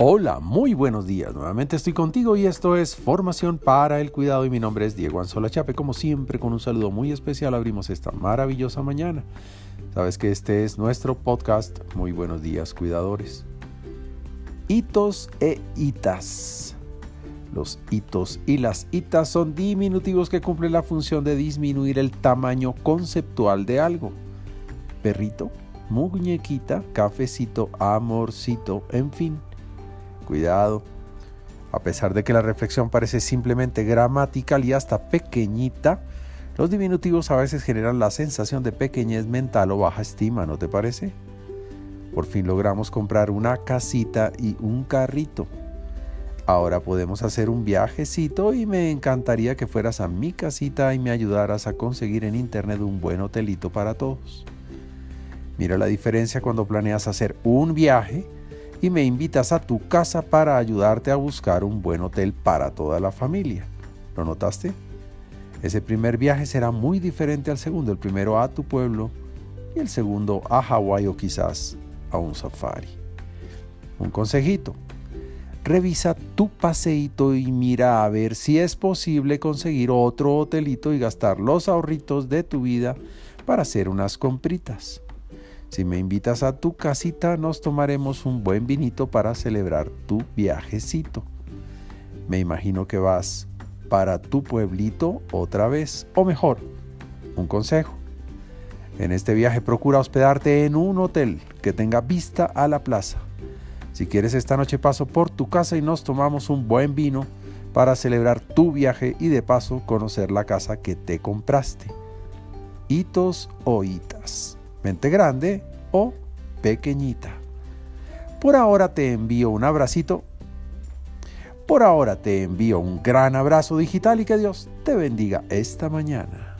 Hola, muy buenos días. Nuevamente estoy contigo y esto es Formación para el Cuidado y mi nombre es Diego Anzola Chape. Como siempre, con un saludo muy especial abrimos esta maravillosa mañana. Sabes que este es nuestro podcast. Muy buenos días, cuidadores. Hitos e hitas. Los hitos y las hitas son diminutivos que cumplen la función de disminuir el tamaño conceptual de algo. Perrito, muñequita, cafecito, amorcito, en fin cuidado. A pesar de que la reflexión parece simplemente gramatical y hasta pequeñita, los diminutivos a veces generan la sensación de pequeñez mental o baja estima, ¿no te parece? Por fin logramos comprar una casita y un carrito. Ahora podemos hacer un viajecito y me encantaría que fueras a mi casita y me ayudaras a conseguir en internet un buen hotelito para todos. Mira la diferencia cuando planeas hacer un viaje y me invitas a tu casa para ayudarte a buscar un buen hotel para toda la familia. ¿Lo notaste? Ese primer viaje será muy diferente al segundo, el primero a tu pueblo y el segundo a Hawái o quizás a un safari. Un consejito. Revisa tu paseíto y mira a ver si es posible conseguir otro hotelito y gastar los ahorritos de tu vida para hacer unas compritas. Si me invitas a tu casita, nos tomaremos un buen vinito para celebrar tu viajecito. Me imagino que vas para tu pueblito otra vez, o mejor, un consejo. En este viaje procura hospedarte en un hotel que tenga vista a la plaza. Si quieres esta noche paso por tu casa y nos tomamos un buen vino para celebrar tu viaje y de paso conocer la casa que te compraste. Hitos o hitas grande o pequeñita. Por ahora te envío un abracito. Por ahora te envío un gran abrazo digital y que Dios te bendiga esta mañana.